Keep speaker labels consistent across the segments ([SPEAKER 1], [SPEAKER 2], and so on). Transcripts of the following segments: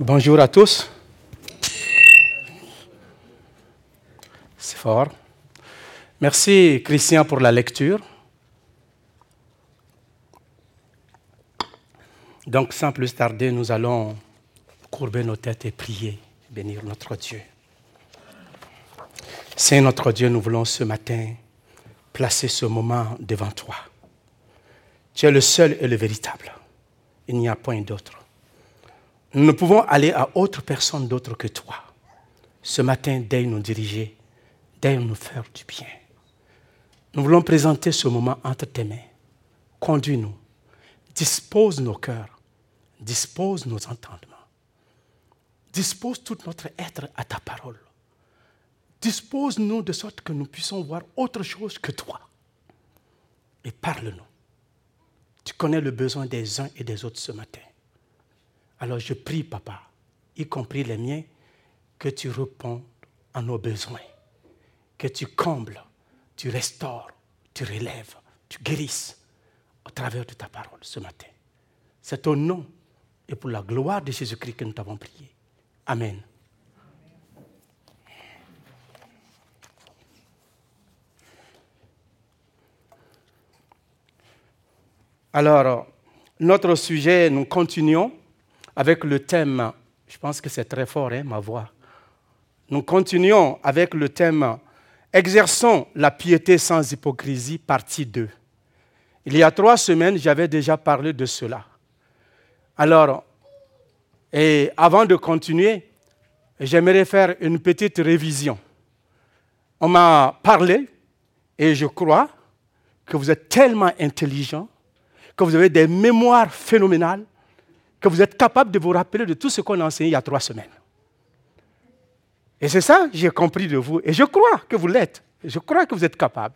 [SPEAKER 1] Bonjour à tous. C'est fort. Merci Christian pour la lecture. Donc sans plus tarder, nous allons courber nos têtes et prier, bénir notre Dieu. Saint notre Dieu, nous voulons ce matin placer ce moment devant toi. Tu es le seul et le véritable. Il n'y a point d'autre. Nous ne pouvons aller à autre personne d'autre que toi. Ce matin, daigne nous diriger, daigne nous faire du bien. Nous voulons présenter ce moment entre tes mains. Conduis-nous, dispose nos cœurs, dispose nos entendements, dispose tout notre être à ta parole. Dispose-nous de sorte que nous puissions voir autre chose que toi. Et parle-nous. Tu connais le besoin des uns et des autres ce matin. Alors je prie, papa, y compris les miens, que tu répondes à nos besoins, que tu combles, tu restaures, tu relèves, tu guérisses au travers de ta parole ce matin. C'est au nom et pour la gloire de Jésus-Christ que nous t'avons prié. Amen. Alors, notre sujet, nous continuons avec le thème, je pense que c'est très fort, hein, ma voix. Nous continuons avec le thème Exerçons la piété sans hypocrisie, partie 2. Il y a trois semaines, j'avais déjà parlé de cela. Alors, et avant de continuer, j'aimerais faire une petite révision. On m'a parlé, et je crois que vous êtes tellement intelligent, que vous avez des mémoires phénoménales, que vous êtes capable de vous rappeler de tout ce qu'on a enseigné il y a trois semaines. Et c'est ça j'ai compris de vous. Et je crois que vous l'êtes. Je crois que vous êtes capable.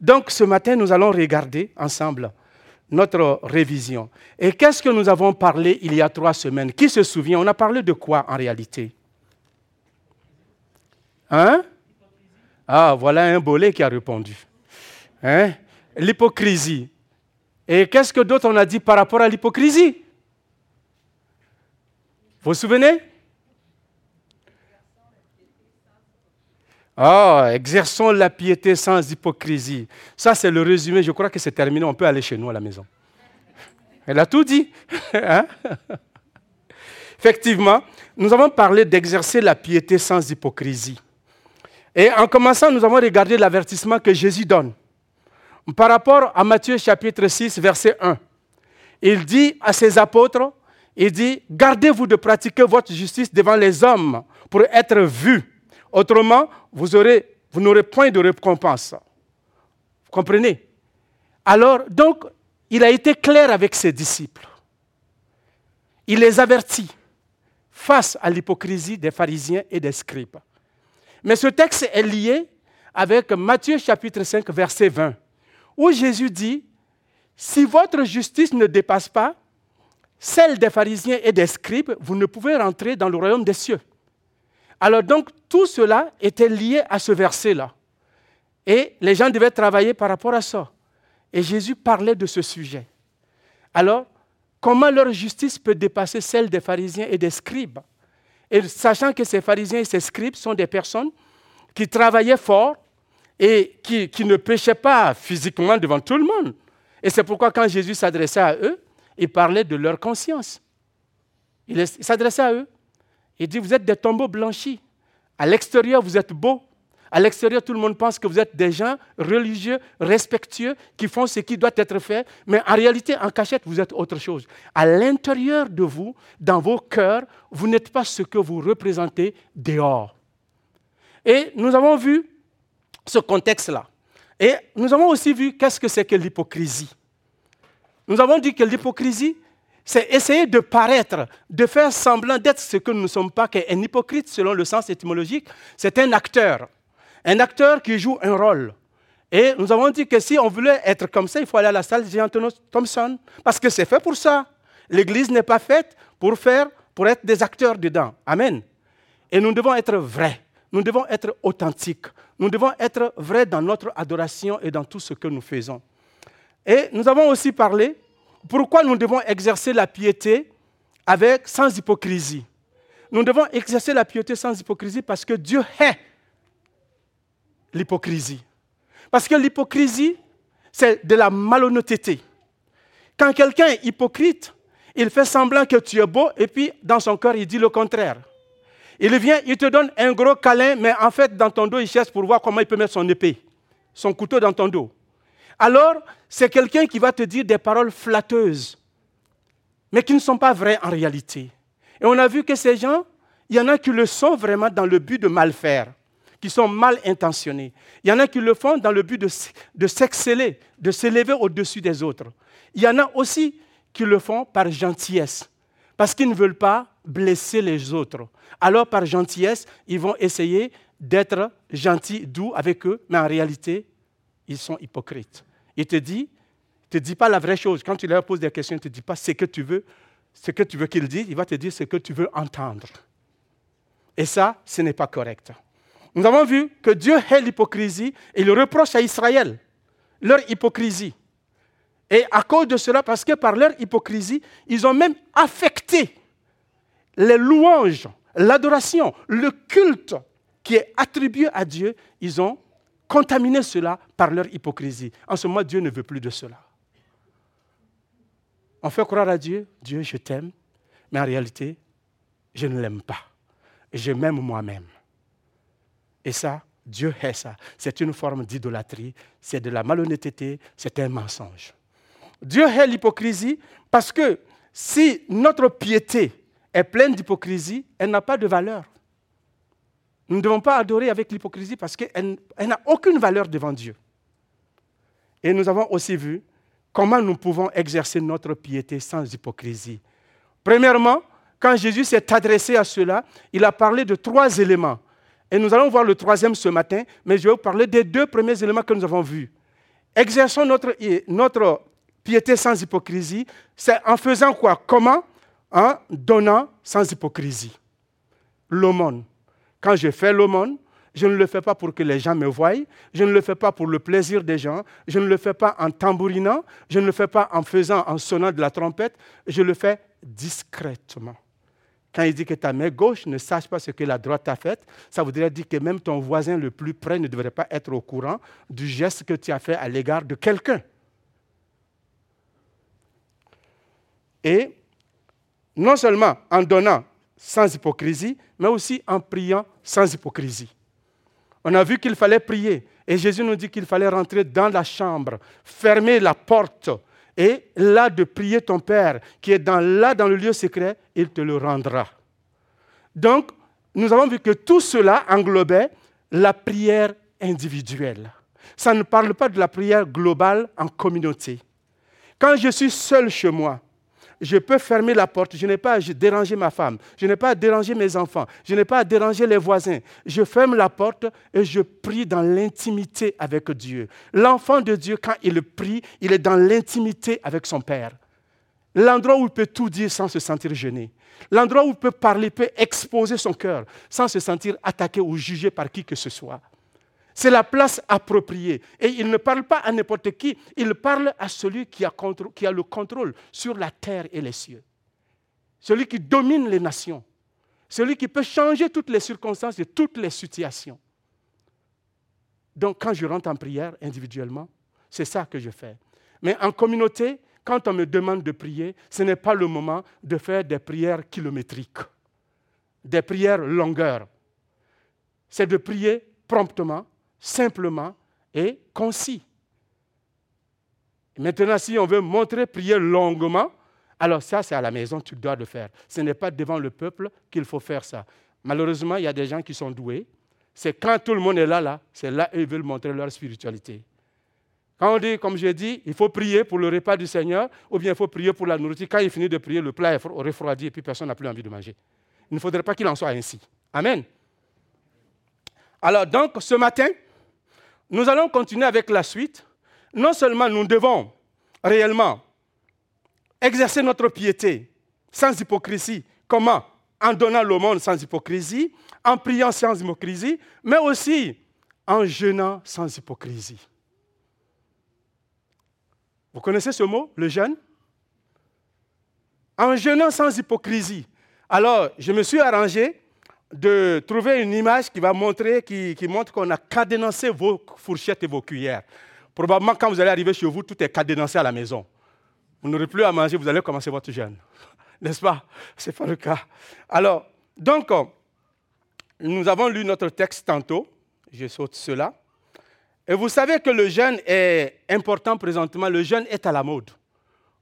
[SPEAKER 1] Donc ce matin, nous allons regarder ensemble notre révision. Et qu'est-ce que nous avons parlé il y a trois semaines? Qui se souvient? On a parlé de quoi en réalité? Hein? Ah, voilà un bolet qui a répondu. Hein? L'hypocrisie. Et qu'est-ce que d'autre on a dit par rapport à l'hypocrisie? Vous vous souvenez? Ah, exerçons la piété sans hypocrisie. Ça, c'est le résumé. Je crois que c'est terminé. On peut aller chez nous à la maison. Elle a tout dit. Hein? Effectivement, nous avons parlé d'exercer la piété sans hypocrisie. Et en commençant, nous avons regardé l'avertissement que Jésus donne. Par rapport à Matthieu chapitre 6, verset 1, il dit à ses apôtres, il dit, gardez-vous de pratiquer votre justice devant les hommes pour être vus. Autrement, vous, n'aurez point de récompense. Vous comprenez? Alors, donc, il a été clair avec ses disciples. Il les avertit face à l'hypocrisie des pharisiens et des scribes. Mais ce texte est lié avec Matthieu chapitre 5, verset 20, où Jésus dit, si votre justice ne dépasse pas celle des pharisiens et des scribes, vous ne pouvez rentrer dans le royaume des cieux. Alors donc, tout cela était lié à ce verset-là. Et les gens devaient travailler par rapport à ça. Et Jésus parlait de ce sujet. Alors, comment leur justice peut dépasser celle des pharisiens et des scribes? Et sachant que ces pharisiens et ces scribes sont des personnes qui travaillaient fort et qui, qui ne péchaient pas physiquement devant tout le monde. Et c'est pourquoi quand Jésus s'adressait à eux, il parlait de leur conscience. Il s'adressait à eux. Il dit, vous êtes des tombeaux blanchis. À l'extérieur, vous êtes beaux. À l'extérieur, tout le monde pense que vous êtes des gens religieux, respectueux, qui font ce qui doit être fait. Mais en réalité, en cachette, vous êtes autre chose. À l'intérieur de vous, dans vos cœurs, vous n'êtes pas ce que vous représentez dehors. Et nous avons vu ce contexte-là. Et nous avons aussi vu qu'est-ce que c'est que l'hypocrisie. Nous avons dit que l'hypocrisie, c'est essayer de paraître, de faire semblant d'être ce que nous ne sommes pas, qu'un hypocrite, selon le sens étymologique, c'est un acteur. Un acteur qui joue un rôle. Et nous avons dit que si on voulait être comme ça, il faut aller à la salle de Jean Thompson, parce que c'est fait pour ça. L'Église n'est pas faite pour faire, pour être des acteurs dedans. Amen. Et nous devons être vrais. Nous devons être authentiques. Nous devons être vrais dans notre adoration et dans tout ce que nous faisons. Et nous avons aussi parlé pourquoi nous devons exercer la piété avec, sans hypocrisie. nous devons exercer la piété sans hypocrisie parce que Dieu hait l'hypocrisie. Parce que l'hypocrisie, c'est de la malhonnêteté. Quand quelqu'un est hypocrite, il fait semblant que tu es beau et puis dans son cœur, il dit le contraire. Il vient, il te donne un gros câlin, mais en fait, dans ton dos, il cherche pour voir comment il peut mettre son épée, son couteau dans ton dos. Alors, c'est quelqu'un qui va te dire des paroles flatteuses, mais qui ne sont pas vraies en réalité. Et on a vu que ces gens, il y en a qui le sont vraiment dans le but de mal faire, qui sont mal intentionnés. Il y en a qui le font dans le but de, s'exceller, de s'élever au-dessus des autres. Il y en a aussi qui le font par gentillesse, parce qu'ils ne veulent pas blesser les autres. Alors, par gentillesse, ils vont essayer d'être gentils, doux avec eux, mais en réalité, ils sont hypocrites. Il te dit, te dit pas la vraie chose. Quand tu leur poses des questions, il ne te dit pas ce que tu veux, ce que tu veux qu'il dise, il va te dire ce que tu veux entendre. Et ça, ce n'est pas correct. Nous avons vu que Dieu hait l'hypocrisie et il reproche à Israël leur hypocrisie. Et à cause de cela, parce que par leur hypocrisie, ils ont même affecté les louanges, l'adoration, le culte qui est attribué à Dieu, ils ont contaminé cela par leur hypocrisie. En ce moment, Dieu ne veut plus de cela. On fait croire à Dieu, Dieu, je t'aime, mais en réalité, je ne l'aime pas. Je m'aime moi-même. Et ça, Dieu hait ça. C'est une forme d'idolâtrie, c'est de la malhonnêteté, c'est un mensonge. Dieu hait l'hypocrisie parce que si notre piété est pleine d'hypocrisie, elle n'a pas de valeur. Nous ne devons pas adorer avec l'hypocrisie parce qu'elle n'a aucune valeur devant Dieu. Et nous avons aussi vu comment nous pouvons exercer notre piété sans hypocrisie. Premièrement, quand Jésus s'est adressé à cela, il a parlé de trois éléments. Et nous allons voir le troisième ce matin, mais je vais vous parler des deux premiers éléments que nous avons vus. Exerçons notre, notre piété sans hypocrisie, c'est en faisant quoi? Comment? En donnant sans hypocrisie. L'aumône. Quand je fais l'aumône, je ne le fais pas pour que les gens me voient, je ne le fais pas pour le plaisir des gens, je ne le fais pas en tambourinant, je ne le fais pas en faisant, en sonnant de la trompette, je le fais discrètement. Quand il dit que ta main gauche ne sache pas ce que la droite a fait, ça voudrait dire que même ton voisin le plus près ne devrait pas être au courant du geste que tu as fait à l'égard de quelqu'un. Et non seulement en donnant sans hypocrisie, mais aussi en priant sans hypocrisie. On a vu qu'il fallait prier. Et Jésus nous dit qu'il fallait rentrer dans la chambre, fermer la porte et là de prier ton Père qui est dans, là dans le lieu secret, il te le rendra. Donc, nous avons vu que tout cela englobait la prière individuelle. Ça ne parle pas de la prière globale en communauté. Quand je suis seul chez moi, je peux fermer la porte, je n'ai pas à déranger ma femme, je n'ai pas à déranger mes enfants, je n'ai pas à déranger les voisins. Je ferme la porte et je prie dans l'intimité avec Dieu. L'enfant de Dieu, quand il prie, il est dans l'intimité avec son Père. L'endroit où il peut tout dire sans se sentir gêné. L'endroit où il peut parler, peut exposer son cœur sans se sentir attaqué ou jugé par qui que ce soit. C'est la place appropriée. Et il ne parle pas à n'importe qui, il parle à celui qui a, le contrôle sur la terre et les cieux. Celui qui domine les nations. Celui qui peut changer toutes les circonstances et toutes les situations. Donc quand je rentre en prière individuellement, c'est ça que je fais. Mais en communauté, quand on me demande de prier, ce n'est pas le moment de faire des prières kilométriques, des prières longueurs. C'est de prier promptement, simplement et concis. Maintenant, si on veut montrer prier longuement, alors ça, c'est à la maison, tu dois le faire. Ce n'est pas devant le peuple qu'il faut faire ça. Malheureusement, il y a des gens qui sont doués. C'est quand tout le monde est là, là, c'est là qu'ils veulent montrer leur spiritualité. Quand on dit, comme j'ai dit, il faut prier pour le repas du Seigneur, ou bien il faut prier pour la nourriture, quand il finit de prier, le plat est refroidi et puis personne n'a plus envie de manger. Il ne faudrait pas qu'il en soit ainsi. Amen. Alors donc, ce matin, nous allons continuer avec la suite. Non seulement nous devons réellement exercer notre piété sans hypocrisie. Comment? En donnant monde sans hypocrisie, en priant sans hypocrisie, mais aussi en jeûnant sans hypocrisie. Vous connaissez ce mot, le jeûne? En jeûnant sans hypocrisie. Alors, je me suis arrangé de trouver une image qui va montrer, qui, montre qu'on a cadenancé vos fourchettes et vos cuillères. Probablement, quand vous allez arriver chez vous, tout est cadenancé à la maison. Vous n'aurez plus à manger, vous allez commencer votre jeûne. N'est-ce pas? Ce n'est pas le cas. Alors, donc, nous avons lu notre texte tantôt. Je saute cela. Et vous savez que le jeûne est important présentement. Le jeûne est à la mode.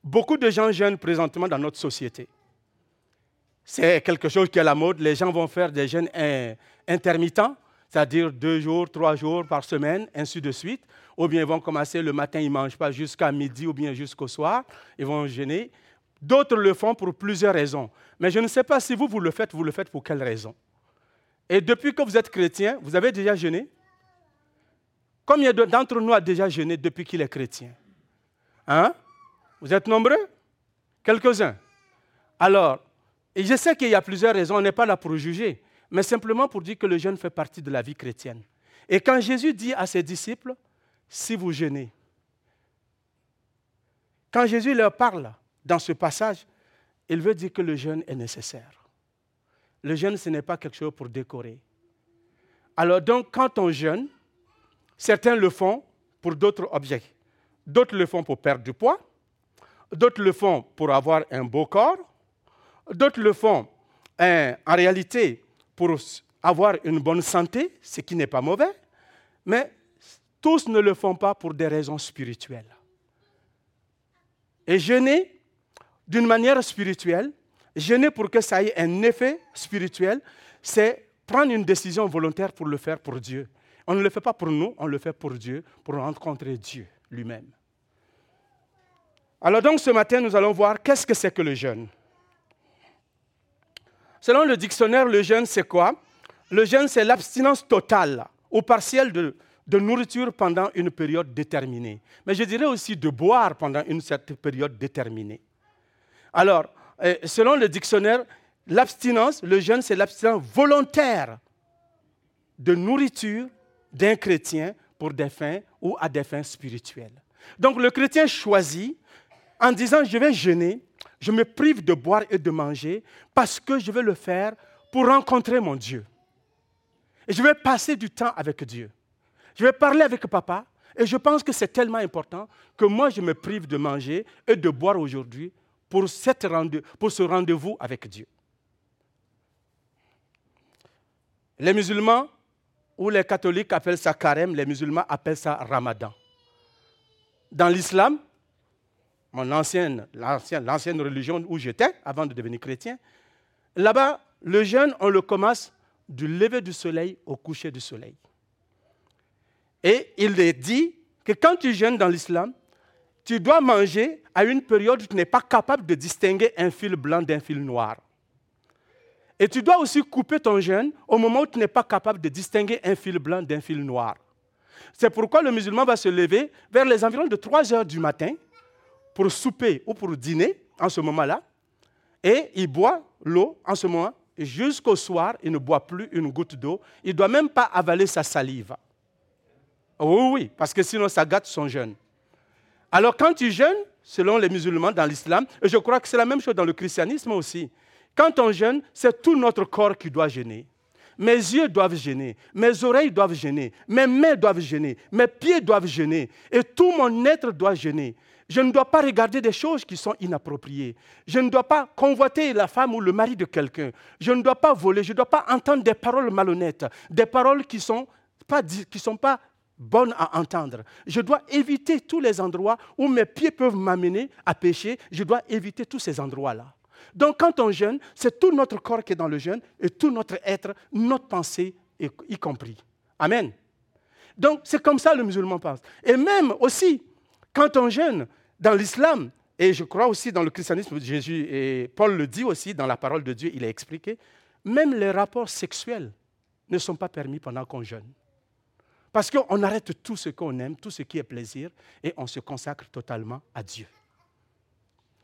[SPEAKER 1] Beaucoup de gens jeûnent présentement dans notre société. C'est quelque chose qui est à la mode. Les gens vont faire des jeûnes intermittents, c'est-à-dire deux jours, trois jours par semaine, ainsi de suite. Ou bien ils vont commencer le matin, ils ne mangent pas jusqu'à midi ou bien jusqu'au soir. Ils vont jeûner. D'autres le font pour plusieurs raisons. Mais je ne sais pas si vous, vous le faites, vous le faites pour quelle raison. Et depuis que vous êtes chrétien, vous avez déjà jeûné? Combien d'entre nous a déjà jeûné depuis qu'il est chrétien? Hein? Vous êtes nombreux? Quelques-uns. Alors, et je sais qu'il y a plusieurs raisons, on n'est pas là pour juger, mais simplement pour dire que le jeûne fait partie de la vie chrétienne. Et quand Jésus dit à ses disciples, si vous jeûnez, quand Jésus leur parle dans ce passage, il veut dire que le jeûne est nécessaire. Le jeûne, ce n'est pas quelque chose pour décorer. Alors donc, quand on jeûne, certains le font pour d'autres objets. D'autres le font pour perdre du poids. D'autres le font pour avoir un beau corps. D'autres le font en réalité pour avoir une bonne santé, ce qui n'est pas mauvais. Mais tous ne le font pas pour des raisons spirituelles. Et jeûner d'une manière spirituelle, Jeûner pour que ça ait un effet spirituel, c'est prendre une décision volontaire pour le faire pour Dieu. On ne le fait pas pour nous, on le fait pour Dieu, pour rencontrer Dieu lui-même. Alors donc ce matin, nous allons voir qu'est-ce que c'est que le jeûne. Selon le dictionnaire, le jeûne, c'est quoi? Le jeûne, c'est l'abstinence totale ou partielle de, nourriture pendant une période déterminée. Mais je dirais aussi de boire pendant une certaine période déterminée. Alors, selon le dictionnaire, l'abstinence, le jeûne, c'est l'abstinence volontaire de nourriture d'un chrétien pour des fins ou à des fins spirituelles. Donc le chrétien choisit en disant je vais jeûner, je me prive de boire et de manger parce que je vais le faire pour rencontrer mon Dieu. Et je vais passer du temps avec Dieu. Je vais parler avec papa et je pense que c'est tellement important que moi je me prive de manger et de boire aujourd'hui pour, ce rendez-vous avec Dieu. Les musulmans ou les catholiques appellent ça carême, les musulmans appellent ça ramadan. Dans l'islam, mon ancienne, l'ancienne religion où j'étais avant de devenir chrétien, là-bas, le jeûne, on le commence du lever du soleil au coucher du soleil. Et il est dit que quand tu jeûnes dans l'islam, tu dois manger à une période où tu n'es pas capable de distinguer un fil blanc d'un fil noir. Et tu dois aussi couper ton jeûne au moment où tu n'es pas capable de distinguer un fil blanc d'un fil noir. C'est pourquoi le musulman va se lever vers les environs de 3 heures du matin pour souper ou pour dîner en ce moment-là. Et il boit l'eau en ce moment. Jusqu'au soir, il ne boit plus une goutte d'eau. Il ne doit même pas avaler sa salive. Oui, oui, parce que sinon ça gâte son jeûne. Alors quand tu jeûnes, selon les musulmans dans l'islam, et je crois que c'est la même chose dans le christianisme aussi, quand on jeûne, c'est tout notre corps qui doit gêner. Mes yeux doivent gêner, mes oreilles doivent gêner, mes mains doivent gêner, mes pieds doivent gêner, et tout mon être doit gêner. Je ne dois pas regarder des choses qui sont inappropriées. Je ne dois pas convoiter la femme ou le mari de quelqu'un. Je ne dois pas voler. Je ne dois pas entendre des paroles malhonnêtes, des paroles qui ne sont, pas, qui sont pas bonne à entendre. Je dois éviter tous les endroits où mes pieds peuvent m'amener à pécher. Je dois éviter tous ces endroits-là. Donc quand on jeûne, c'est tout notre corps qui est dans le jeûne et tout notre être, notre pensée y compris. Amen. Donc c'est comme ça le musulman pense. Et même aussi, quand on jeûne dans l'islam, et je crois aussi dans le christianisme, Jésus et Paul le dit aussi dans la parole de Dieu, il a expliqué, même les rapports sexuels ne sont pas permis pendant qu'on jeûne. Parce qu'on arrête tout ce qu'on aime, tout ce qui est plaisir, et on se consacre totalement à Dieu.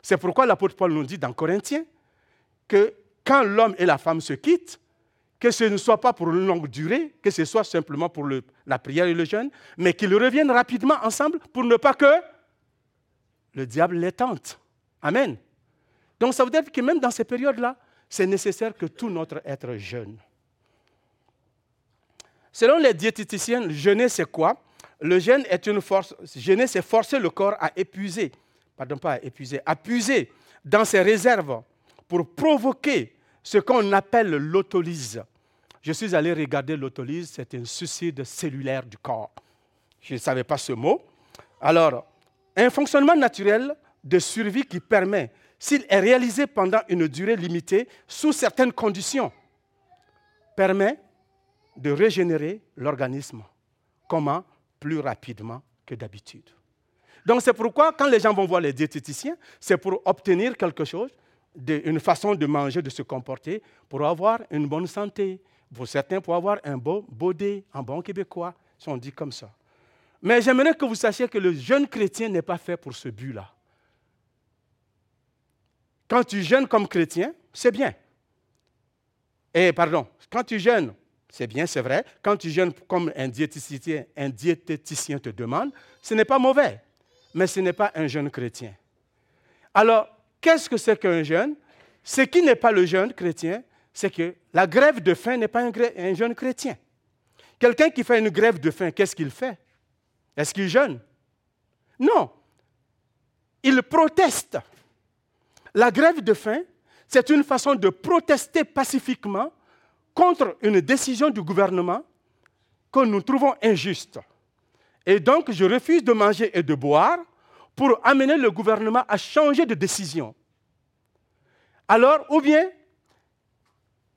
[SPEAKER 1] C'est pourquoi l'apôtre Paul nous dit dans Corinthiens que quand l'homme et la femme se quittent, que ce ne soit pas pour une longue durée, que ce soit simplement pour la prière et le jeûne, mais qu'ils reviennent rapidement ensemble pour ne pas que le diable les tente. Amen. Donc ça veut dire que même dans ces périodes-là, c'est nécessaire que tout notre être jeûne. Selon les diététiciens, jeûner, c'est quoi? Le jeûne est une force. Jeûner, c'est forcer le corps à épuiser, pardon, pas à épuiser, à puiser dans ses réserves pour provoquer ce qu'on appelle l'autolyse. Je suis allé regarder l'autolyse, c'est un suicide cellulaire du corps. Je ne savais pas ce mot. Alors, un fonctionnement naturel de survie qui permet, s'il est réalisé pendant une durée limitée, sous certaines conditions, permet de régénérer l'organisme. Comment? Plus rapidement que d'habitude. Donc c'est pourquoi quand les gens vont voir les diététiciens, c'est pour obtenir quelque chose, une façon de manger, de se comporter, pour avoir une bonne santé. Pour certains, pour avoir un beau baudet, un bon québécois, si on dit comme ça. Mais j'aimerais que vous sachiez que le jeune chrétien n'est pas fait pour ce but-là. Quand tu jeûnes comme chrétien, c'est bien. Et pardon, quand tu jeûnes, c'est bien, c'est vrai. Quand tu jeûnes comme un diététicien, un diététicien te demande, ce n'est pas mauvais, mais ce n'est pas un jeune chrétien. Alors, qu'est-ce que c'est qu'un jeûne Ce qui n'est pas le jeune chrétien, c'est que la grève de faim n'est pas un, jeune chrétien. Quelqu'un qui fait une grève de faim, qu'est-ce qu'il fait? Est-ce qu'il jeûne? Non. Il proteste. La grève de faim, c'est une façon de protester pacifiquement contre une décision du gouvernement que nous trouvons injuste. Et donc, je refuse de manger et de boire pour amener le gouvernement à changer de décision. Alors, ou bien,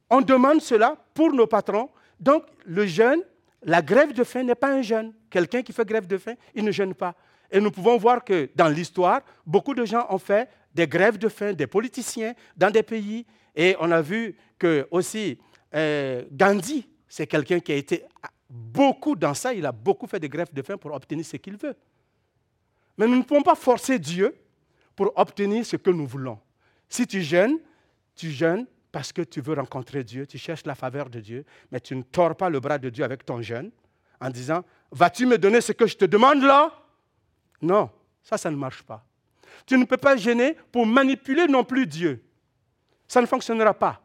[SPEAKER 1] on demande cela pour nos patrons. Donc, le jeûne, la grève de faim n'est pas un jeûne. Quelqu'un qui fait grève de faim, il ne gêne pas. Et nous pouvons voir que dans l'histoire, beaucoup de gens ont fait des grèves de faim, des politiciens dans des pays. Et on a vu que aussi euh, Gandhi, c'est quelqu'un qui a été beaucoup dans ça. Il a beaucoup fait des grèves de faim pour obtenir ce qu'il veut. Mais nous ne pouvons pas forcer Dieu pour obtenir ce que nous voulons. Si tu jeûnes, tu jeûnes parce que tu veux rencontrer Dieu, tu cherches la faveur de Dieu, mais tu ne tords pas le bras de Dieu avec ton jeûne en disant, vas-tu me donner ce que je te demande là? Non, ça, ça ne marche pas. Tu ne peux pas gêner pour manipuler non plus Dieu. Ça ne fonctionnera pas.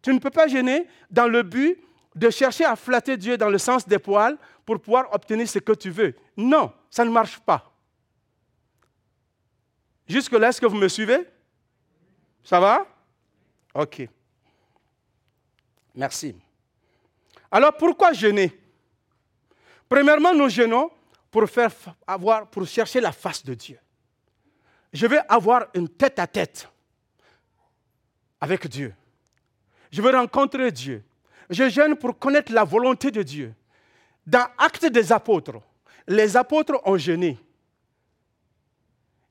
[SPEAKER 1] Tu ne peux pas gêner dans le but de chercher à flatter Dieu dans le sens des poils pour pouvoir obtenir ce que tu veux. Non, ça ne marche pas. Jusque-là, est-ce que vous me suivez? Ça va? Ok. Merci. Alors pourquoi jeûner? Premièrement, nous jeûnons pour, chercher la face de Dieu. Je vais avoir une tête à tête avec Dieu. Je veux rencontrer Dieu. Je jeûne pour connaître la volonté de Dieu. Dans Actes des apôtres, les apôtres ont jeûné.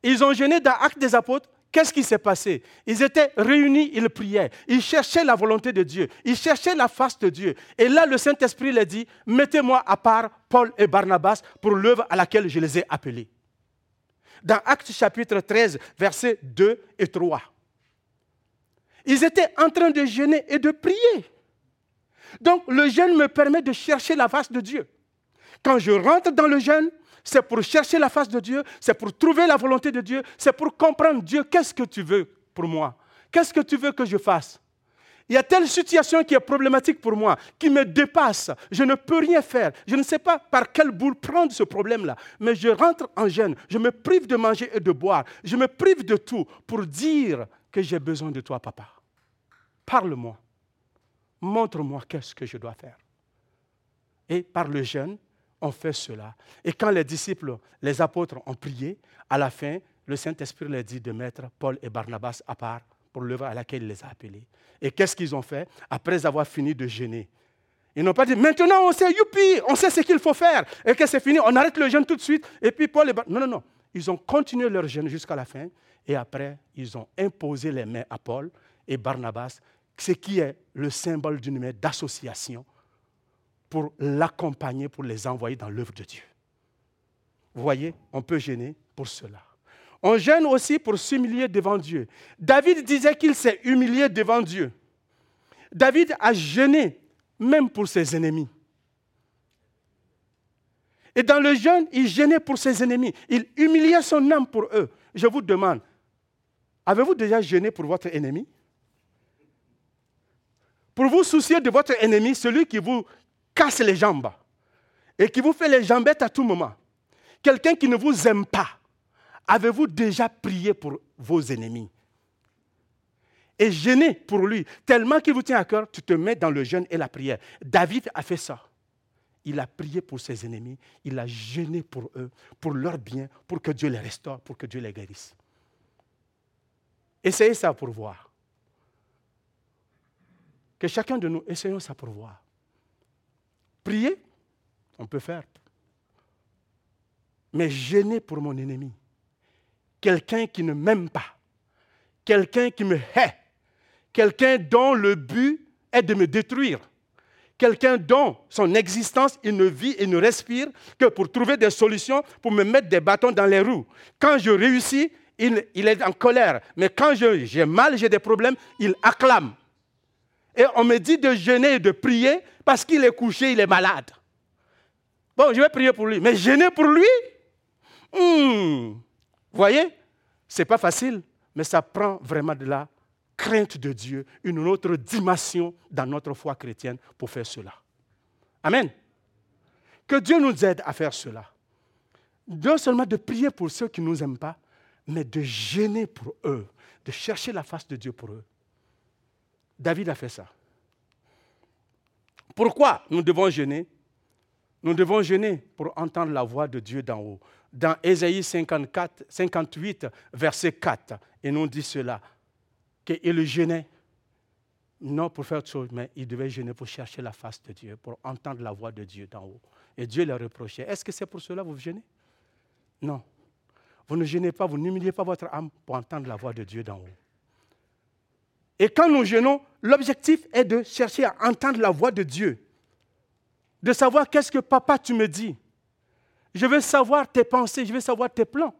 [SPEAKER 1] Ils ont jeûné dans Actes des apôtres Qu'est-ce qui s'est passé? Ils étaient réunis, ils priaient, ils cherchaient la volonté de Dieu, ils cherchaient la face de Dieu. Et là, le Saint-Esprit leur dit, mettez-moi à part Paul et Barnabas pour l'œuvre à laquelle je les ai appelés. Dans Actes chapitre 13, versets 2 et 3. Ils étaient en train de jeûner et de prier. Donc le jeûne me permet de chercher la face de Dieu. Quand je rentre dans le jeûne, c'est pour chercher la face de Dieu, c'est pour trouver la volonté de Dieu, c'est pour comprendre Dieu, qu'est-ce que tu veux pour moi? Qu'est-ce que tu veux que je fasse? Il y a telle situation qui est problématique pour moi, qui me dépasse. Je ne peux rien faire. Je ne sais pas par quelle boule prendre ce problème-là. Mais je rentre en gêne. Je me prive de manger et de boire. Je me prive de tout pour dire que j'ai besoin de toi, papa. Parle-moi. Montre-moi qu'est-ce que je dois faire. Et par le jeûne, on fait cela. Et quand les disciples, les apôtres ont prié, à la fin, le Saint-Esprit leur dit de mettre Paul et Barnabas à part pour l'œuvre à laquelle il les a appelés. Et qu'est-ce qu'ils ont fait après avoir fini de jeûner? Ils n'ont pas dit maintenant on sait, youpi, on sait ce qu'il faut faire. Et que c'est fini, on arrête le jeûne tout de suite. Et puis Paul et Barnabas. Non, non, non. Ils ont continué leur jeûne jusqu'à la fin. Et après, ils ont imposé les mains à Paul et Barnabas, ce qui est le symbole d'une main d'association pour l'accompagner, pour les envoyer dans l'œuvre de Dieu. Vous voyez, on peut gêner pour cela. On gêne aussi pour s'humilier devant Dieu. David disait qu'il s'est humilié devant Dieu. David a gêné même pour ses ennemis. Et dans le jeûne, il gênait pour ses ennemis. Il humiliait son âme pour eux. Je vous demande, avez-vous déjà gêné pour votre ennemi? Pour vous soucier de votre ennemi, celui qui vous casse les jambes et qui vous fait les jambettes à tout moment, quelqu'un qui ne vous aime pas, avez-vous déjà prié pour vos ennemis? Et gêné pour lui, tellement qu'il vous tient à cœur, tu te mets dans le jeûne et la prière. David a fait ça. Il a prié pour ses ennemis, il a gêné pour eux, pour leur bien, pour que Dieu les restaure, pour que Dieu les guérisse. Essayez ça pour voir. Que chacun de nous, essayons ça pour voir. Prier, on peut faire. Mais gêner pour mon ennemi, quelqu'un qui ne m'aime pas, quelqu'un qui me hait, quelqu'un dont le but est de me détruire, quelqu'un dont son existence, il ne vit et ne respire que pour trouver des solutions, pour me mettre des bâtons dans les roues. Quand je réussis, il, il est en colère. Mais quand j'ai mal, j'ai des problèmes, il acclame. On me dit de jeûner et de prier parce qu'il est couché, il est malade. Bon, je vais prier pour lui. Mais jeûner pour lui hmm. Vous voyez Ce n'est pas facile, mais ça prend vraiment de la crainte de Dieu, une autre dimension dans notre foi chrétienne pour faire cela. Amen. Que Dieu nous aide à faire cela. Non seulement de prier pour ceux qui ne nous aiment pas, mais de gêner pour eux, de chercher la face de Dieu pour eux. David a fait ça. Pourquoi nous devons gêner Nous devons gêner pour entendre la voix de Dieu d'en haut. Dans Ésaïe 54, 58, verset 4, et nous dit cela, qu'il gênait, non pour faire autre chose, mais il devait gêner pour chercher la face de Dieu, pour entendre la voix de Dieu d'en haut. Et Dieu le reprochait. Est-ce que c'est pour cela que vous gênez Non. Vous ne gênez pas, vous n'humiliez pas votre âme pour entendre la voix de Dieu d'en haut. Et quand nous gênons, l'objectif est de chercher à entendre la voix de Dieu. De savoir qu'est-ce que papa tu me dis. Je veux savoir tes pensées, je veux savoir tes plans.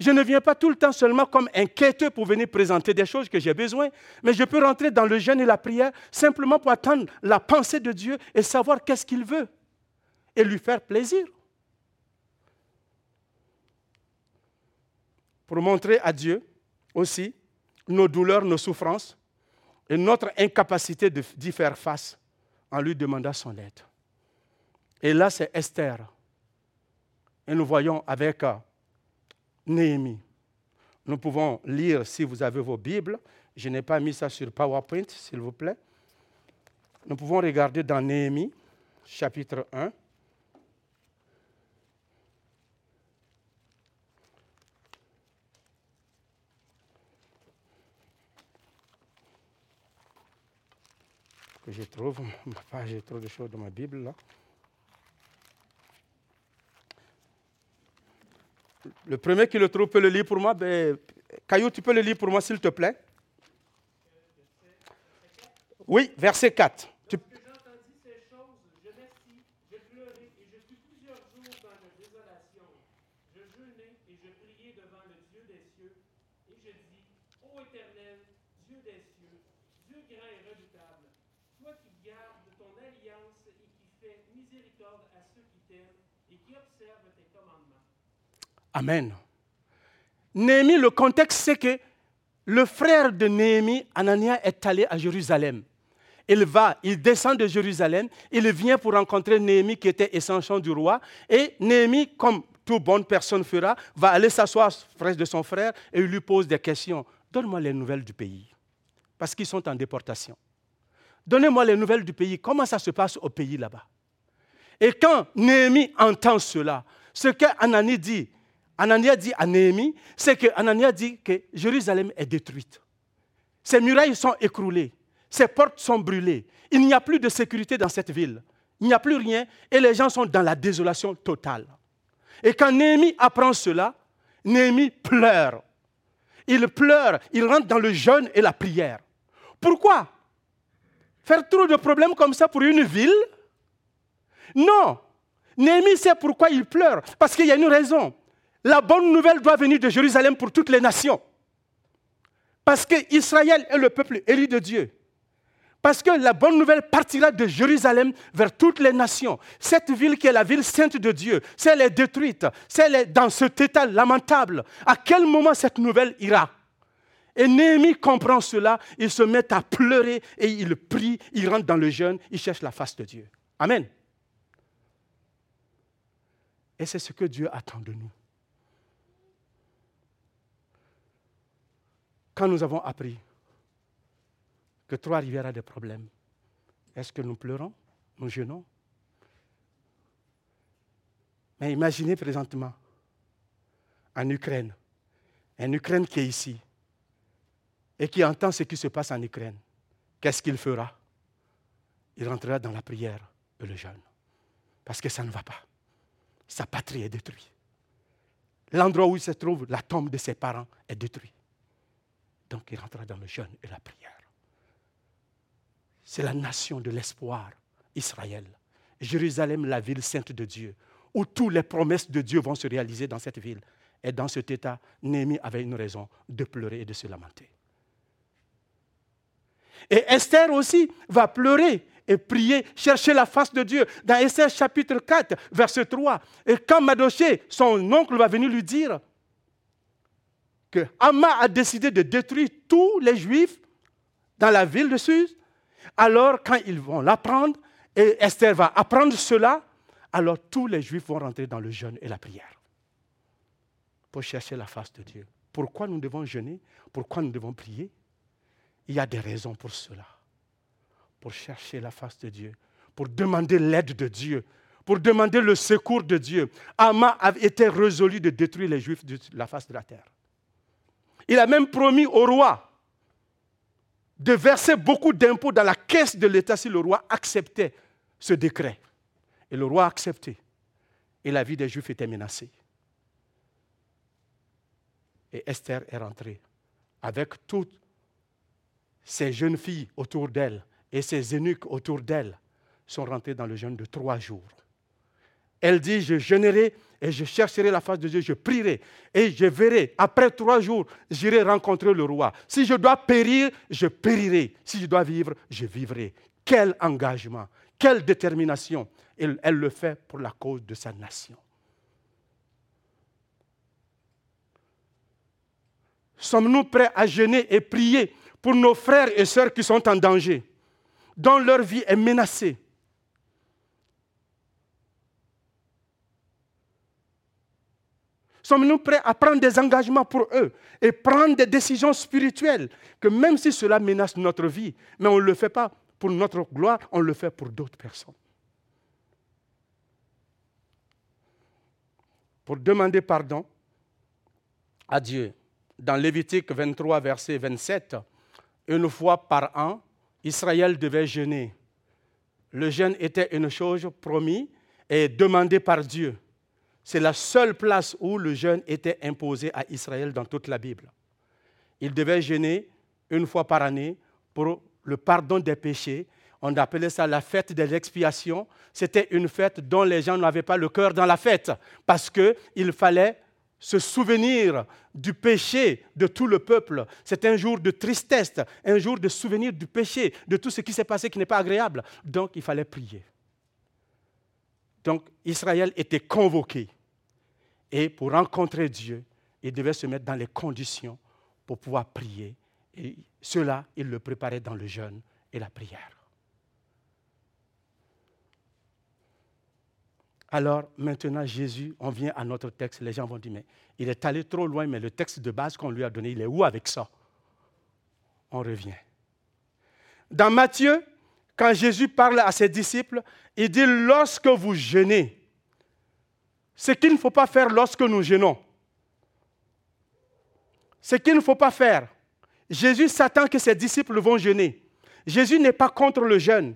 [SPEAKER 1] Je ne viens pas tout le temps seulement comme un quêteux pour venir présenter des choses que j'ai besoin, mais je peux rentrer dans le jeûne et la prière simplement pour attendre la pensée de Dieu et savoir qu'est-ce qu'il veut et lui faire plaisir. Pour montrer à Dieu aussi nos douleurs, nos souffrances et notre incapacité d'y faire face en lui demandant son aide. Et là, c'est Esther. Et nous voyons avec euh, Néhémie. Nous pouvons lire, si vous avez vos Bibles, je n'ai pas mis ça sur PowerPoint, s'il vous plaît. Nous pouvons regarder dans Néhémie, chapitre 1. Que je trouve. J'ai trop de choses dans ma Bible là. Le premier qui le trouve peut le lire pour moi. Ben, Caillou, tu peux le lire pour moi, s'il te plaît. Oui, verset 4. Amen. Néhémie, le contexte, c'est que le frère de Néhémie, Anania, est allé à Jérusalem. Il va, il descend de Jérusalem, il vient pour rencontrer Néhémie qui était essentiel du roi. Et Néhémie, comme toute bonne personne fera, va aller s'asseoir près de son frère et lui pose des questions. Donne-moi les nouvelles du pays, parce qu'ils sont en déportation. Donnez-moi les nouvelles du pays. Comment ça se passe au pays là-bas? Et quand Néhémie entend cela, ce qu'Anani dit, Anania dit à Néhémie, c'est que Anania dit que Jérusalem est détruite. Ses murailles sont écroulées, ses portes sont brûlées. Il n'y a plus de sécurité dans cette ville. Il n'y a plus rien et les gens sont dans la désolation totale. Et quand Néhémie apprend cela, Néhémie pleure. Il pleure, il rentre dans le jeûne et la prière. Pourquoi? Faire trop de problèmes comme ça pour une ville? Non. Néhémie sait pourquoi il pleure. Parce qu'il y a une raison. La bonne nouvelle doit venir de Jérusalem pour toutes les nations. Parce qu'Israël est le peuple élu de Dieu. Parce que la bonne nouvelle partira de Jérusalem vers toutes les nations. Cette ville qui est la ville sainte de Dieu, si elle est détruite, si elle est dans cet état lamentable, à quel moment cette nouvelle ira? Et Néhémie comprend cela, il se met à pleurer et il prie, il rentre dans le jeûne, il cherche la face de Dieu. Amen. Et c'est ce que Dieu attend de nous. Quand nous avons appris que Trois-Rivières a des problèmes, est-ce que nous pleurons, nous jeûnons? Mais imaginez présentement, en Ukraine, en Ukraine qui est ici, et qui entend ce qui se passe en Ukraine, qu'est-ce qu'il fera? Il rentrera dans la prière et le jeûne. Parce que ça ne va pas. Sa patrie est détruite. L'endroit où il se trouve, la tombe de ses parents est détruite. Donc il rentrera dans le jeûne et la prière. C'est la nation de l'espoir, Israël. Jérusalem, la ville sainte de Dieu, où toutes les promesses de Dieu vont se réaliser dans cette ville. Et dans cet état, Néhémie avait une raison de pleurer et de se lamenter. Et Esther aussi va pleurer et prier, chercher la face de Dieu. Dans Esther chapitre 4, verset 3. Et quand Madoché, son oncle, va venir lui dire que a décidé de détruire tous les Juifs dans la ville de Suse, alors quand ils vont l'apprendre, et Esther va apprendre cela, alors tous les Juifs vont rentrer dans le jeûne et la prière pour chercher la face de Dieu. Pourquoi nous devons jeûner? Pourquoi nous devons prier? Il y a des raisons pour cela. Pour chercher la face de Dieu, pour demander l'aide de Dieu, pour demander le secours de Dieu. Ama a été résolu de détruire les Juifs de la face de la terre. Il a même promis au roi de verser beaucoup d'impôts dans la caisse de l'État si le roi acceptait ce décret. Et le roi a accepté. Et la vie des Juifs était menacée. Et Esther est rentrée avec toutes ces jeunes filles autour d'elle et ses eunuques autour d'elle sont rentrés dans le jeûne de trois jours. Elle dit, je jeûnerai et je chercherai la face de Dieu, je prierai et je verrai. Après trois jours, j'irai rencontrer le roi. Si je dois périr, je périrai. Si je dois vivre, je vivrai. Quel engagement, quelle détermination. Elle, elle le fait pour la cause de sa nation. Sommes-nous prêts à jeûner et prier pour nos frères et sœurs qui sont en danger, dont leur vie est menacée? Sommes-nous prêts à prendre des engagements pour eux et prendre des décisions spirituelles que même si cela menace notre vie, mais on ne le fait pas pour notre gloire, on le fait pour d'autres personnes. Pour demander pardon à Dieu. Dans Lévitique 23, verset 27, une fois par an, Israël devait jeûner. Le jeûne était une chose promise et demandée par Dieu. C'est la seule place où le jeûne était imposé à Israël dans toute la Bible. Il devait jeûner une fois par année pour le pardon des péchés. On appelait ça la fête de l'expiation. C'était une fête dont les gens n'avaient pas le cœur dans la fête parce qu'il fallait se souvenir du péché de tout le peuple. C'est un jour de tristesse, un jour de souvenir du péché, de tout ce qui s'est passé qui n'est pas agréable. Donc il fallait prier. Donc Israël était convoqué. Et pour rencontrer Dieu, il devait se mettre dans les conditions pour pouvoir prier. Et cela, il le préparait dans le jeûne et la prière. Alors maintenant, Jésus, on vient à notre texte, les gens vont dire, mais il est allé trop loin, mais le texte de base qu'on lui a donné, il est où avec ça? On revient. Dans Matthieu, quand Jésus parle à ses disciples, il dit, lorsque vous jeûnez, ce qu'il ne faut pas faire lorsque nous jeûnons, ce qu'il ne faut pas faire, Jésus s'attend que ses disciples vont jeûner. Jésus n'est pas contre le jeûne.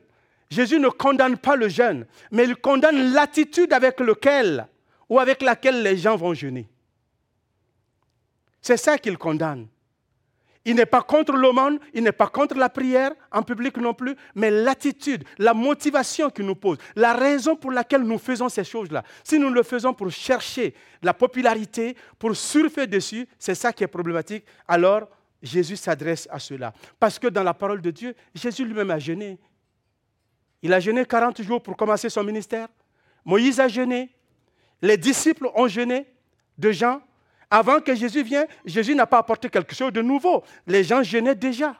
[SPEAKER 1] Jésus ne condamne pas le jeûne, mais il condamne l'attitude avec laquelle ou avec laquelle les gens vont jeûner. C'est ça qu'il condamne. Il n'est pas contre l'aumône, il n'est pas contre la prière en public non plus, mais l'attitude, la motivation qu'il nous pose, la raison pour laquelle nous faisons ces choses-là. Si nous le faisons pour chercher la popularité, pour surfer dessus, c'est ça qui est problématique. Alors, Jésus s'adresse à cela. Parce que dans la parole de Dieu, Jésus lui-même a jeûné. Il a jeûné 40 jours pour commencer son ministère. Moïse a jeûné. Les disciples ont jeûné de Jean. Avant que Jésus vienne, Jésus n'a pas apporté quelque chose de nouveau. Les gens jeûnaient déjà.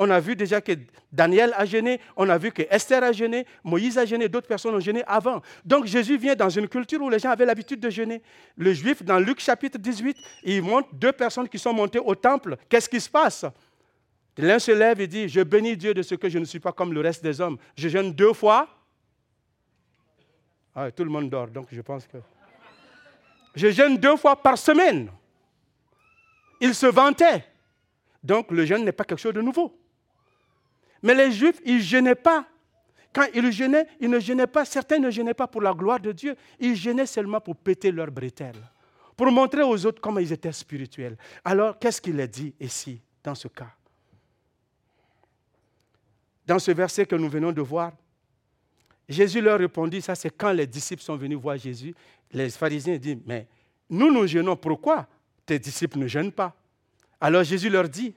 [SPEAKER 1] On a vu déjà que Daniel a gêné, on a vu que Esther a gêné, Moïse a gêné, d'autres personnes ont gêné avant. Donc Jésus vient dans une culture où les gens avaient l'habitude de jeûner. Le juif, dans Luc chapitre 18, il montre deux personnes qui sont montées au temple. Qu'est-ce qui se passe? L'un se lève et dit, je bénis Dieu de ce que je ne suis pas comme le reste des hommes. Je jeûne deux fois. Ah, tout le monde dort, donc je pense que... Je jeûne deux fois par semaine. Il se vantait. Donc le jeûne n'est pas quelque chose de nouveau. Mais les Juifs, ils ne gênaient pas. Quand ils gênaient, ils ne gênaient pas. Certains ne gênaient pas pour la gloire de Dieu. Ils gênaient seulement pour péter leurs bretelles, pour montrer aux autres comment ils étaient spirituels. Alors, qu'est-ce qu'il a dit ici, dans ce cas? Dans ce verset que nous venons de voir, Jésus leur répondit, ça c'est quand les disciples sont venus voir Jésus, les pharisiens disent, mais nous nous gênons, pourquoi tes disciples ne gênent pas? Alors Jésus leur dit,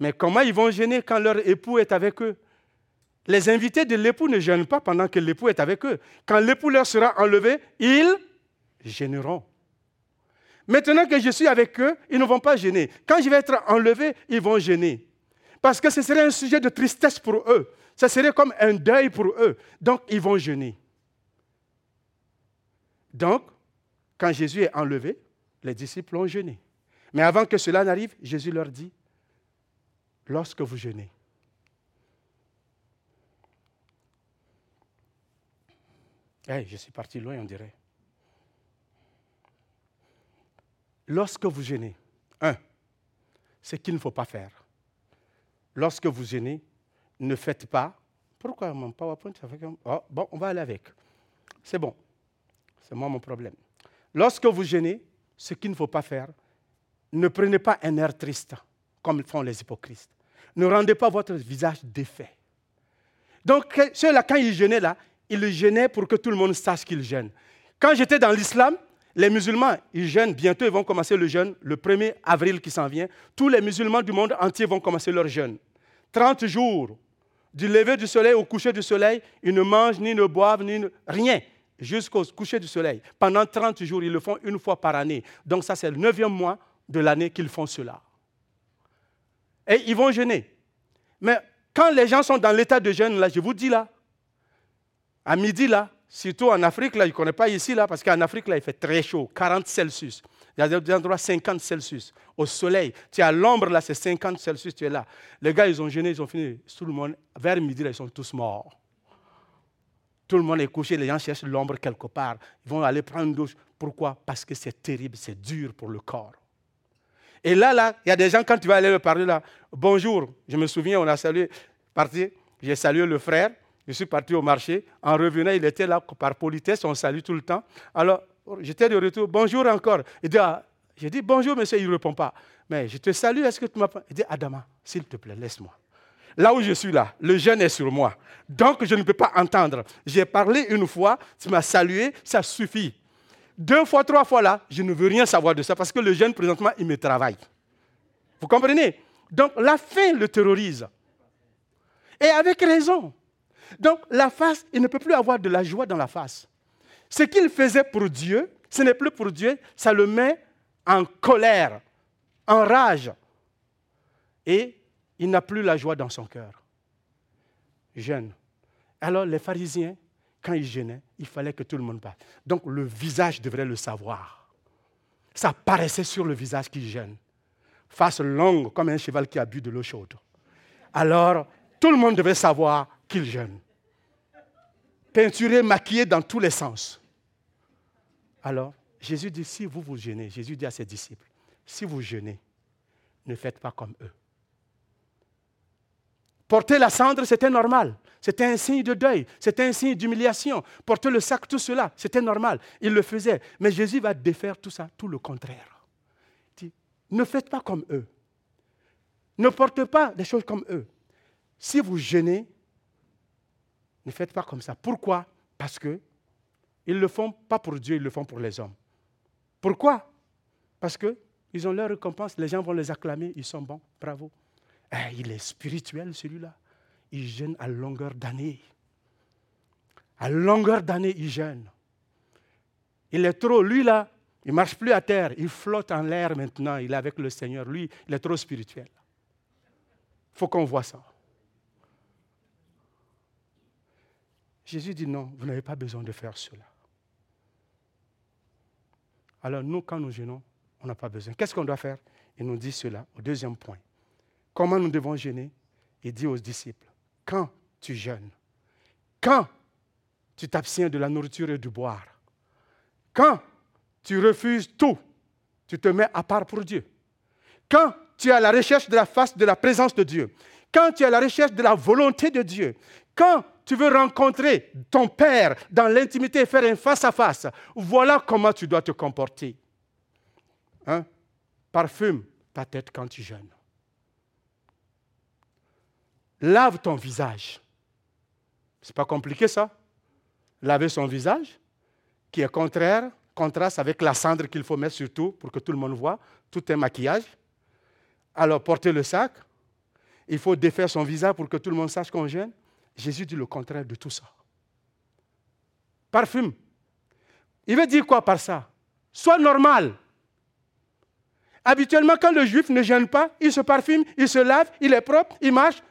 [SPEAKER 1] mais comment ils vont gêner quand leur époux est avec eux? Les invités de l'époux ne gênent pas pendant que l'époux est avec eux. Quand l'époux leur sera enlevé, ils gêneront. Maintenant que je suis avec eux, ils ne vont pas gêner. Quand je vais être enlevé, ils vont gêner. Parce que ce serait un sujet de tristesse pour eux. Ce serait comme un deuil pour eux. Donc, ils vont gêner. Donc, quand Jésus est enlevé, les disciples ont gêné. Mais avant que cela n'arrive, Jésus leur dit, lorsque vous jeûnez. je suis parti loin, on dirait. Lorsque vous gênez, un, ce qu'il ne faut pas faire. Lorsque vous gênez, ne faites pas. Pourquoi mon PowerPoint fait comme... oh, Bon, on va aller avec. C'est bon. C'est moi mon problème. Lorsque vous gênez, ce qu'il ne faut pas faire, ne prenez pas un air triste comme font les hypocrites. Ne rendez pas votre visage défait. Donc, ceux-là, quand ils gênaient là, ils gênaient pour que tout le monde sache qu'ils gênent. Quand j'étais dans l'islam, les musulmans, ils gênent. Bientôt, ils vont commencer le jeûne, le 1er avril qui s'en vient. Tous les musulmans du monde entier vont commencer leur jeûne. 30 jours, du lever du soleil au coucher du soleil, ils ne mangent ni ne boivent, ni rien, jusqu'au coucher du soleil. Pendant 30 jours, ils le font une fois par année. Donc ça, c'est le neuvième mois de l'année qu'ils font cela et ils vont jeûner. Mais quand les gens sont dans l'état de jeûne, là, je vous dis là, à midi là, surtout en Afrique, là, je ne connais pas ici là, parce qu'en Afrique là, il fait très chaud, 40 Celsius. Il y a des endroits 50 Celsius. Au soleil, tu à l'ombre là, c'est 50 Celsius, tu es là. Les gars, ils ont jeûné, ils ont fini. Tout le monde, vers midi, là, ils sont tous morts. Tout le monde est couché, les gens cherchent l'ombre quelque part. Ils vont aller prendre une douche. Pourquoi? Parce que c'est terrible, c'est dur pour le corps. Et là, là, il y a des gens, quand tu vas aller leur parler, là, bonjour, je me souviens, on a salué, parti, j'ai salué le frère, je suis parti au marché. En revenant, il était là par politesse, on salue tout le temps. Alors, j'étais de retour, bonjour encore. Ah, j'ai dit bonjour, monsieur, il ne répond pas. Mais je te salue, est-ce que tu m'as pas. Il dit, Adama, s'il te plaît, laisse-moi. Là où je suis là, le jeûne est sur moi. Donc, je ne peux pas entendre. J'ai parlé une fois, tu m'as salué, ça suffit deux fois, trois fois là, je ne veux rien savoir de ça parce que le jeune, présentement, il me travaille. Vous comprenez? Donc la faim le terrorise. Et avec raison. Donc la face, il ne peut plus avoir de la joie dans la face. Ce qu'il faisait pour Dieu, ce n'est plus pour Dieu, ça le met en colère, en rage. Et il n'a plus la joie dans son cœur. Jeune. Alors les pharisiens, quand il gênait, il fallait que tout le monde parle. Donc le visage devrait le savoir. Ça paraissait sur le visage qu'il gêne. Face longue comme un cheval qui a bu de l'eau chaude. Alors, tout le monde devait savoir qu'il gêne. Peinturé, maquillé dans tous les sens. Alors, Jésus dit, si vous vous gênez, Jésus dit à ses disciples, si vous gênez, ne faites pas comme eux. Porter la cendre, c'était normal. C'était un signe de deuil, c'était un signe d'humiliation. Porter le sac, tout cela, c'était normal. Il le faisait. Mais Jésus va défaire tout ça, tout le contraire. Il dit, ne faites pas comme eux. Ne portez pas des choses comme eux. Si vous gênez, ne faites pas comme ça. Pourquoi? Parce que ils ne le font pas pour Dieu, ils le font pour les hommes. Pourquoi? Parce qu'ils ont leur récompense, les gens vont les acclamer, ils sont bons, bravo. Eh, il est spirituel celui-là il gêne à longueur d'année. À longueur d'année, il gêne. Il est trop, lui là, Il ne marche plus à terre, il flotte en l'air maintenant, il est avec le Seigneur. Lui, il est trop spirituel. Il faut qu'on voit ça. Jésus dit non, vous n'avez pas besoin de faire cela. Alors nous, quand nous jeûnons, on n'a pas besoin. Qu'est-ce qu'on doit faire? Il nous dit cela au deuxième point. Comment nous devons jeûner? Il dit aux disciples, quand tu jeûnes, quand tu t'abstiens de la nourriture et du boire, quand tu refuses tout, tu te mets à part pour Dieu. Quand tu es à la recherche de la face de la présence de Dieu, quand tu es à la recherche de la volonté de Dieu, quand tu veux rencontrer ton Père dans l'intimité et faire un face-à-face, voilà comment tu dois te comporter. Hein? Parfume ta tête quand tu jeûnes. Lave ton visage. C'est pas compliqué ça. Laver son visage, qui est contraire, contraste avec la cendre qu'il faut mettre sur tout pour que tout le monde voit, tout un maquillage. Alors porter le sac, il faut défaire son visage pour que tout le monde sache qu'on jeûne. Jésus dit le contraire de tout ça. Parfume. Il veut dire quoi par ça? Sois normal. Habituellement, quand le juif ne gêne pas, il se parfume, il se lave, il est propre, il marche.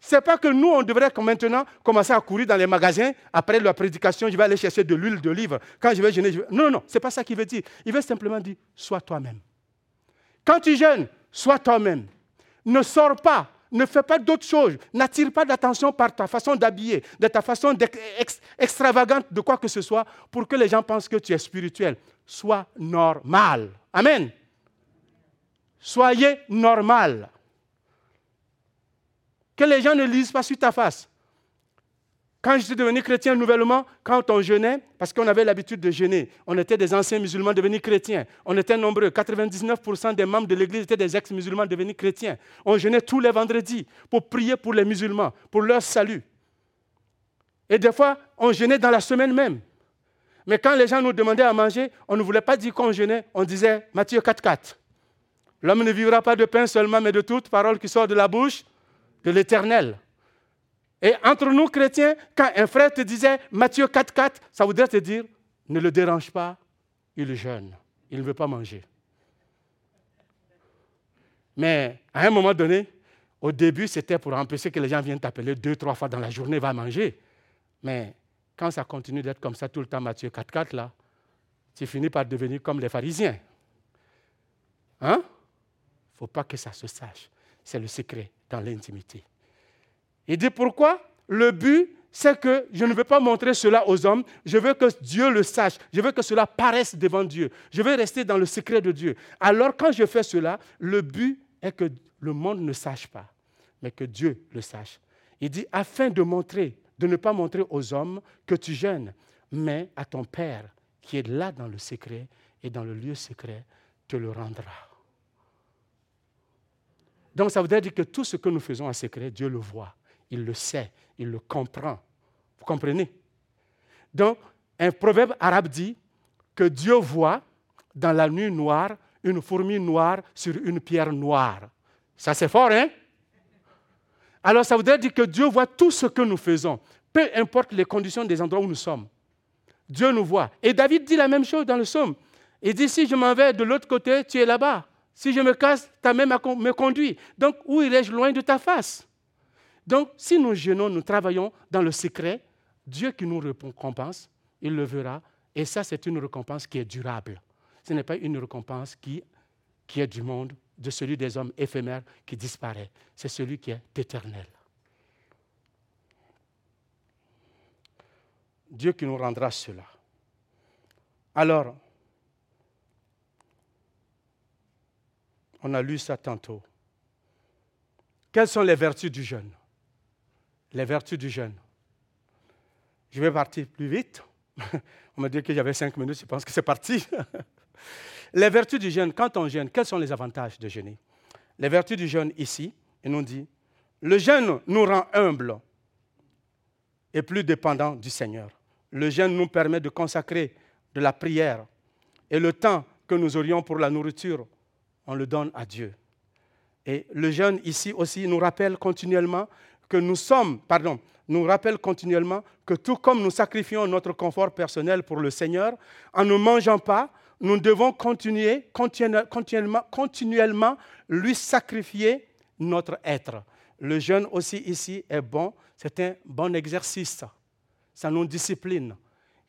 [SPEAKER 1] Ce n'est pas que nous, on devrait maintenant commencer à courir dans les magasins. Après la prédication, je vais aller chercher de l'huile d'olive. Quand je vais jeûner, je vais... non, non, non, ce n'est pas ça qu'il veut dire. Il veut simplement dire, sois toi-même. Quand tu jeûnes, sois toi-même. Ne sors pas ne fais pas d'autres choses. N'attire pas d'attention par ta façon d'habiller, de ta façon extravagante de quoi que ce soit pour que les gens pensent que tu es spirituel. Sois normal. Amen. Soyez normal. Que les gens ne lisent pas sur ta face. Quand j'étais devenu chrétien nouvellement, quand on jeûnait, parce qu'on avait l'habitude de jeûner, on était des anciens musulmans devenus chrétiens. On était nombreux. 99% des membres de l'Église étaient des ex-musulmans devenus chrétiens. On jeûnait tous les vendredis pour prier pour les musulmans, pour leur salut. Et des fois, on jeûnait dans la semaine même. Mais quand les gens nous demandaient à manger, on ne voulait pas dire qu'on jeûnait, on disait Matthieu 4.4. L'homme ne vivra pas de pain seulement, mais de toute parole qui sort de la bouche de l'Éternel. Et entre nous chrétiens, quand un frère te disait Matthieu 4, 4, ça voudrait te dire ne le dérange pas, il jeûne, il ne veut pas manger. Mais à un moment donné, au début, c'était pour empêcher que les gens viennent t'appeler deux, trois fois dans la journée, va manger. Mais quand ça continue d'être comme ça tout le temps, Matthieu 4, 4, là, tu finis par devenir comme les pharisiens. Hein? Il ne faut pas que ça se sache. C'est le secret dans l'intimité. Il dit pourquoi? Le but, c'est que je ne veux pas montrer cela aux hommes, je veux que Dieu le sache, je veux que cela paraisse devant Dieu, je veux rester dans le secret de Dieu. Alors quand je fais cela, le but est que le monde ne sache pas, mais que Dieu le sache. Il dit, afin de montrer, de ne pas montrer aux hommes que tu gênes, mais à ton Père qui est là dans le secret et dans le lieu secret, te le rendra. Donc ça veut dire que tout ce que nous faisons en secret, Dieu le voit il le sait, il le comprend. Vous comprenez? Donc, un proverbe arabe dit que Dieu voit dans la nuit noire une fourmi noire sur une pierre noire. Ça, c'est fort, hein? Alors, ça voudrait dire que Dieu voit tout ce que nous faisons, peu importe les conditions des endroits où nous sommes. Dieu nous voit. Et David dit la même chose dans le psaume. Il dit, si je m'en vais de l'autre côté, tu es là-bas. Si je me casse, ta main me conduit. Donc, où irai-je loin de ta face? Donc, si nous jeûnons, nous travaillons dans le secret, Dieu qui nous récompense, il le verra. Et ça, c'est une récompense qui est durable. Ce n'est pas une récompense qui, qui est du monde, de celui des hommes éphémères qui disparaît. C'est celui qui est éternel. Dieu qui nous rendra cela. Alors, on a lu ça tantôt. Quelles sont les vertus du jeûne? Les vertus du jeûne. Je vais partir plus vite. On m'a dit que j'avais cinq minutes, je pense que c'est parti. les vertus du jeûne, quand on jeûne, quels sont les avantages de jeûner? Les vertus du jeûne ici, il nous dit, le jeûne nous rend humbles et plus dépendants du Seigneur. Le jeûne nous permet de consacrer de la prière et le temps que nous aurions pour la nourriture, on le donne à Dieu. Et le jeûne ici aussi nous rappelle continuellement que nous sommes, pardon, nous rappelle continuellement que tout comme nous sacrifions notre confort personnel pour le Seigneur, en ne mangeant pas, nous devons continuer, continuellement, continuellement lui sacrifier notre être. Le jeûne aussi ici est bon, c'est un bon exercice. Ça nous discipline.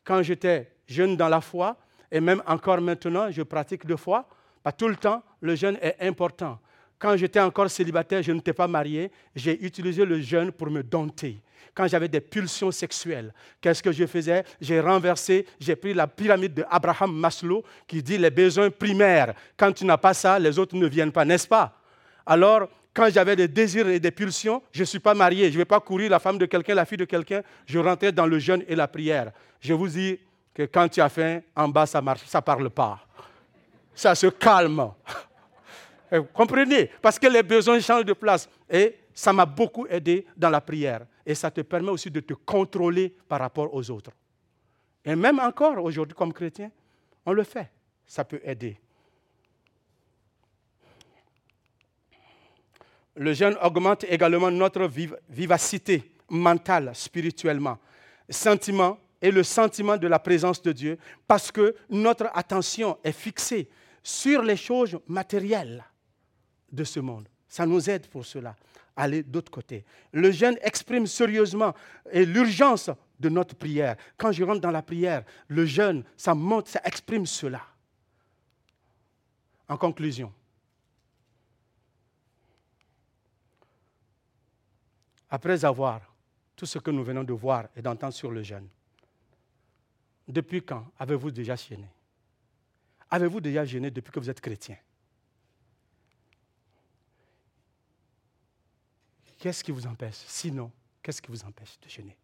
[SPEAKER 1] Quand j'étais jeune dans la foi, et même encore maintenant, je pratique de foi, pas tout le temps, le jeûne est important. Quand j'étais encore célibataire, je n'étais pas marié, j'ai utilisé le jeûne pour me dompter. Quand j'avais des pulsions sexuelles, qu'est-ce que je faisais? J'ai renversé, j'ai pris la pyramide de Abraham Maslow qui dit les besoins primaires. Quand tu n'as pas ça, les autres ne viennent pas, n'est-ce pas? Alors, quand j'avais des désirs et des pulsions, je ne suis pas marié, je ne vais pas courir la femme de quelqu'un, la fille de quelqu'un, je rentrais dans le jeûne et la prière. Je vous dis que quand tu as faim, en bas, ça marche, ça ne parle pas. Ça se calme. Vous comprenez Parce que les besoins changent de place. Et ça m'a beaucoup aidé dans la prière. Et ça te permet aussi de te contrôler par rapport aux autres. Et même encore aujourd'hui, comme chrétien, on le fait. Ça peut aider. Le jeûne augmente également notre vivacité mentale, spirituellement, sentiment et le sentiment de la présence de Dieu, parce que notre attention est fixée sur les choses matérielles de ce monde. Ça nous aide pour cela, aller d'autre côté. Le jeûne exprime sérieusement l'urgence de notre prière. Quand je rentre dans la prière, le jeûne, ça montre, ça exprime cela. En conclusion, après avoir tout ce que nous venons de voir et d'entendre sur le jeûne, depuis quand avez-vous déjà jeûné? Avez-vous déjà jeûné depuis que vous êtes chrétien? Qu'est-ce qui vous empêche? Sinon, qu'est-ce qui vous empêche de jeûner?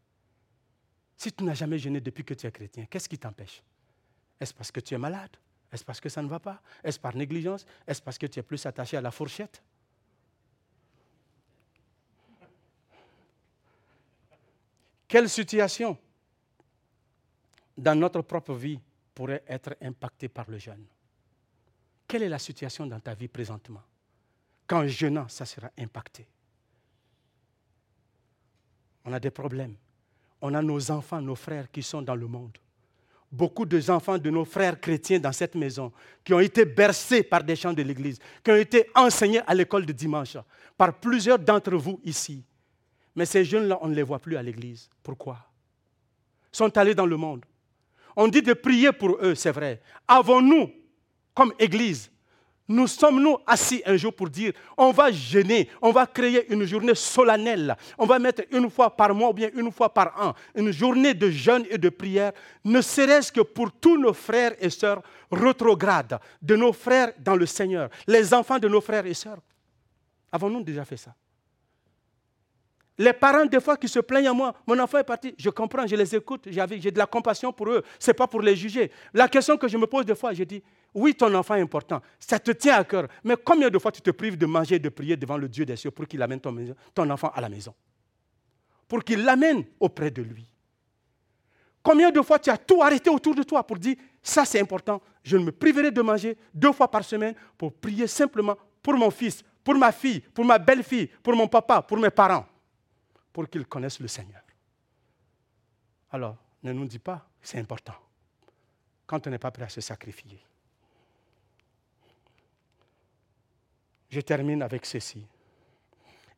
[SPEAKER 1] Si tu n'as jamais jeûné depuis que tu es chrétien, qu'est-ce qui t'empêche? Est-ce parce que tu es malade? Est-ce parce que ça ne va pas? Est-ce par négligence? Est-ce parce que tu es plus attaché à la fourchette? Quelle situation dans notre propre vie pourrait être impactée par le jeûne? Quelle est la situation dans ta vie présentement? Quand jeûnant, ça sera impacté on a des problèmes. On a nos enfants, nos frères qui sont dans le monde. Beaucoup d'enfants de nos frères chrétiens dans cette maison qui ont été bercés par des chants de l'Église, qui ont été enseignés à l'école de dimanche par plusieurs d'entre vous ici. Mais ces jeunes-là, on ne les voit plus à l'Église. Pourquoi? Ils sont allés dans le monde. On dit de prier pour eux, c'est vrai. Avons-nous, comme Église, nous sommes-nous assis un jour pour dire, on va jeûner, on va créer une journée solennelle, on va mettre une fois par mois ou bien une fois par an, une journée de jeûne et de prière, ne serait-ce que pour tous nos frères et sœurs rétrogrades, de nos frères dans le Seigneur, les enfants de nos frères et sœurs. Avons-nous déjà fait ça? Les parents, des fois, qui se plaignent à moi, mon enfant est parti, je comprends, je les écoute, j'ai de la compassion pour eux, ce n'est pas pour les juger. La question que je me pose des fois, je dis, oui, ton enfant est important, ça te tient à cœur, mais combien de fois tu te prives de manger et de prier devant le Dieu des cieux pour qu'il amène ton, enfant à la maison? Pour qu'il l'amène auprès de lui Combien de fois tu as tout arrêté autour de toi pour dire, ça c'est important, je me priverai de manger deux fois par semaine pour prier simplement pour mon fils, pour ma fille, pour ma belle-fille, pour mon papa, pour mes parents pour qu'ils connaissent le Seigneur. Alors, ne nous dis pas, c'est important, quand on n'est pas prêt à se sacrifier. Je termine avec ceci.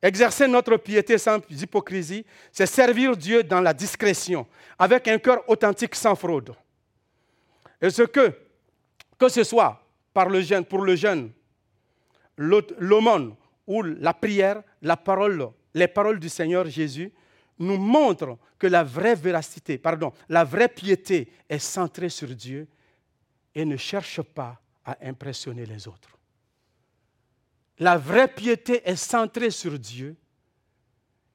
[SPEAKER 1] Exercer notre piété sans hypocrisie, c'est servir Dieu dans la discrétion, avec un cœur authentique sans fraude. Et ce que, que ce soit pour le jeûne, l'aumône ou la prière, la parole les paroles du Seigneur Jésus nous montrent que la vraie véracité, pardon, la vraie piété est centrée sur Dieu et ne cherche pas à impressionner les autres. La vraie piété est centrée sur Dieu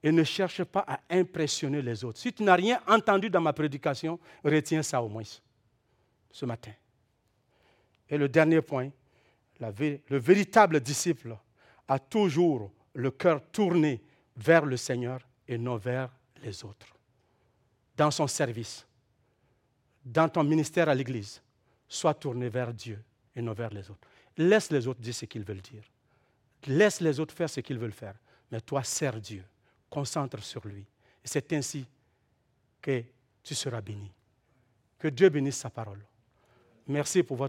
[SPEAKER 1] et ne cherche pas à impressionner les autres. Si tu n'as rien entendu dans ma prédication, retiens ça au moins ce matin. Et le dernier point, le véritable disciple a toujours le cœur tourné vers le Seigneur et non vers les autres. Dans son service, dans ton ministère à l'Église, sois tourné vers Dieu et non vers les autres. Laisse les autres dire ce qu'ils veulent dire. Laisse les autres faire ce qu'ils veulent faire. Mais toi, sers Dieu. Concentre sur lui. Et c'est ainsi que tu seras béni. Que Dieu bénisse sa parole. Merci pour votre